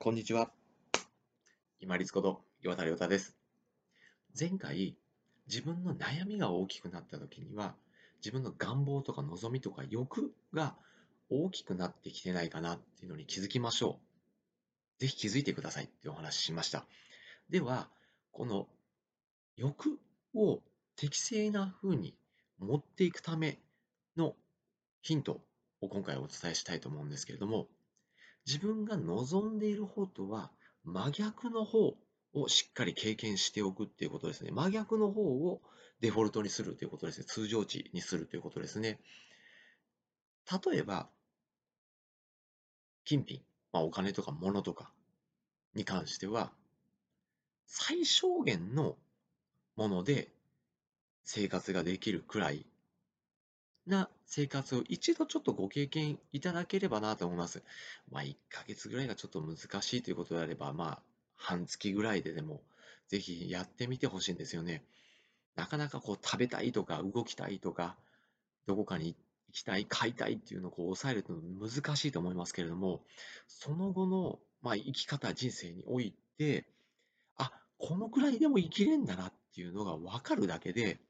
こんにちは。今立こと岩田亮太です。前回、自分の悩みが大きくなった時には、自分の願望とか望みとか欲が大きくなってきてないかなっていうのに気づきましょう。ぜひ気づいてくださいってお話ししました。では、この欲を適正な風に持っていくためのヒントを今回お伝えしたいと思うんですけれども、自分が望んでいる方とは真逆の方をしっかり経験しておくっていうことですね。真逆の方をデフォルトにするということですね。通常値にするということですね。例えば、金品、まあ、お金とか物とかに関しては、最小限のもので生活ができるくらいな生活を一度ちょっとご経験いただければなと思います。まあ、1ヶ月ぐらいがちょっと難しいということであれば、まあ、半月ぐらいででも、ぜひやってみてほしいんですよね。なかなかこう食べたいとか動きたいとか、どこかに行きたい、買いたいっていうのをこう抑えるの難しいと思いますけれども、その後の、まあ、生き方、人生において、あ、このくらいでも生きれんだなっていうのが分かるだけで、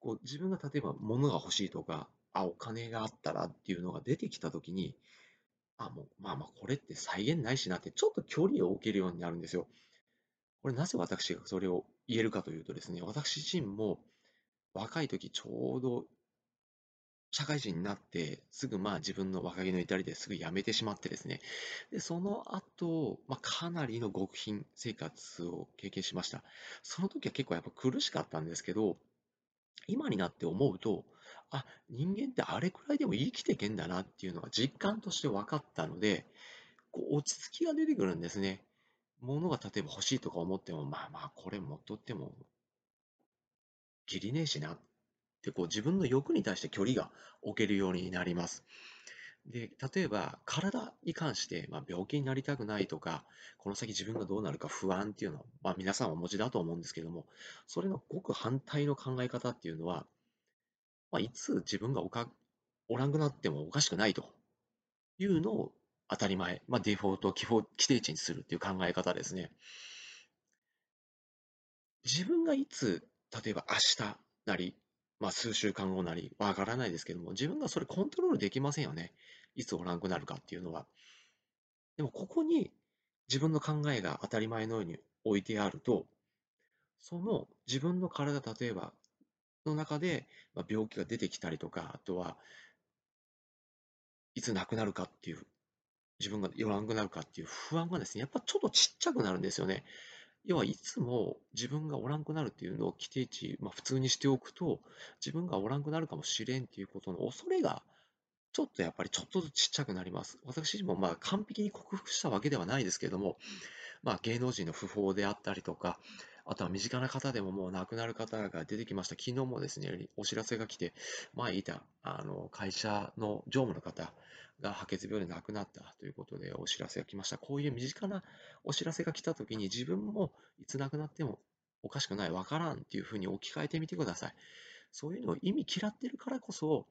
こう自分が例えば物が欲しいとか、あ、お金があったらっていうのが出てきたときに、あ、もう、まあまあ、これって再現ないしなって、ちょっと距離を置けるようになるんですよ。これなぜ私がそれを言えるかというとですね、私自身も若い時ちょうど社会人になってすぐまあ自分の若気の至りですぐ辞めてしまってですね、でその後、まあ、かなりの極貧生活を経験しました。その時は結構やっぱ苦しかったんですけど、今になって思うと、あ、人間ってあれくらいでも生きていけんだなっていうのが実感として分かったので、こう落ち着きが出てくるんですね。物が例えば欲しいとか思っても、まあまあ、これ持っとっても、きりねえしなってこう自分の欲に対して距離が置けるようになります。で、例えば体に関して、まあ、病気になりたくないとか、この先自分がどうなるか不安っていうのは、まあ、皆さんお持ちだと思うんですけども、それのごく反対の考え方っていうのは、まあ、いつ自分がおかおらんくなってもおかしくないというのを当たり前、まあ、デフォルト、規定値にするっていう考え方ですね。自分がいつ、例えば明日なり、まあ、数週間後なり、わからないですけども、自分がそれコントロールできませんよね。いつおらんくなるかっていうのは。でも、ここに自分の考えが当たり前のように置いてあると、その自分の体、例えば、の中で、病気が出てきたりとか、あとは、いつ亡くなるかっていう、自分がおらんくなるかっていう不安がですね、やっぱちょっとちっちゃくなるんですよね。要はいつも自分がおらんくなるっていうのを規定値、まあ、普通にしておくと、自分がおらんくなるかもしれんっていうことの恐れが、ちょっとやっぱりちょっとずつちっちゃくなります。私自身もまあ完璧に克服したわけではないですけれども、まあ、芸能人の訃報であったりとか、あとは身近な方でももう亡くなる方が出てきました。昨日もですね、お知らせが来て、前いたあの会社の常務の方が白血病で亡くなったということでお知らせが来ました。こういう身近なお知らせが来たときに自分もいつ亡くなってもおかしくない、わからんっていうふうに置き換えてみてください。そういうのを意味嫌ってるからこそ、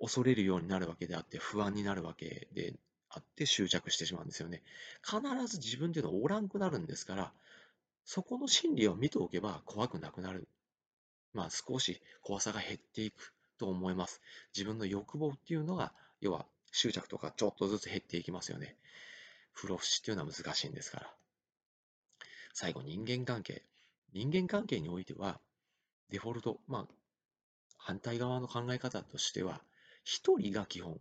恐れるようになるわけであって、不安になるわけであって執着してしまうんですよね。必ず自分っていうのはおらんくなるんですから、そこの心理を見ておけば怖くなくなる。まあ少し怖さが減っていくと思います。自分の欲望っていうのが、要は執着とかちょっとずつ減っていきますよね。不老不死っていうのは難しいんですから。最後、人間関係。人間関係においては、デフォルト、まあ、反対側の考え方としては、一人が基本。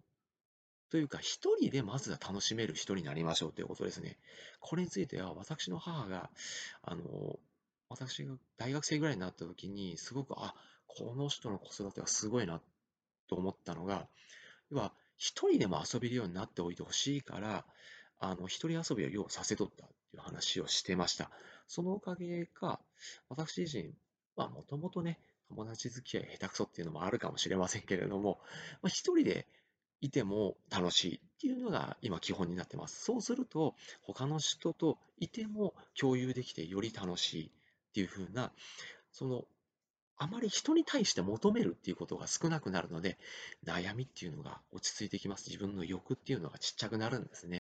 というか、一人でまずは楽しめる人になりましょうということですね。これについては、私の母が、あの、私が大学生ぐらいになった時に、すごく、あ、この人の子育てはすごいなと思ったのが、要は、一人でも遊べるようになっておいてほしいから、あの、一人遊びをようさせとったっていう話をしてました。そのおかげか、私自身、まあ、もともとね、友達付き合い下手くそっていうのもあるかもしれませんけれども、まあ、一人でいても楽しいっていうのが今基本になってます。そうすると、他の人といても共有できてより楽しいっていう風な、その、あまり人に対して求めるっていうことが少なくなるので、悩みっていうのが落ち着いてきます。自分の欲っていうのがちっちゃくなるんですね。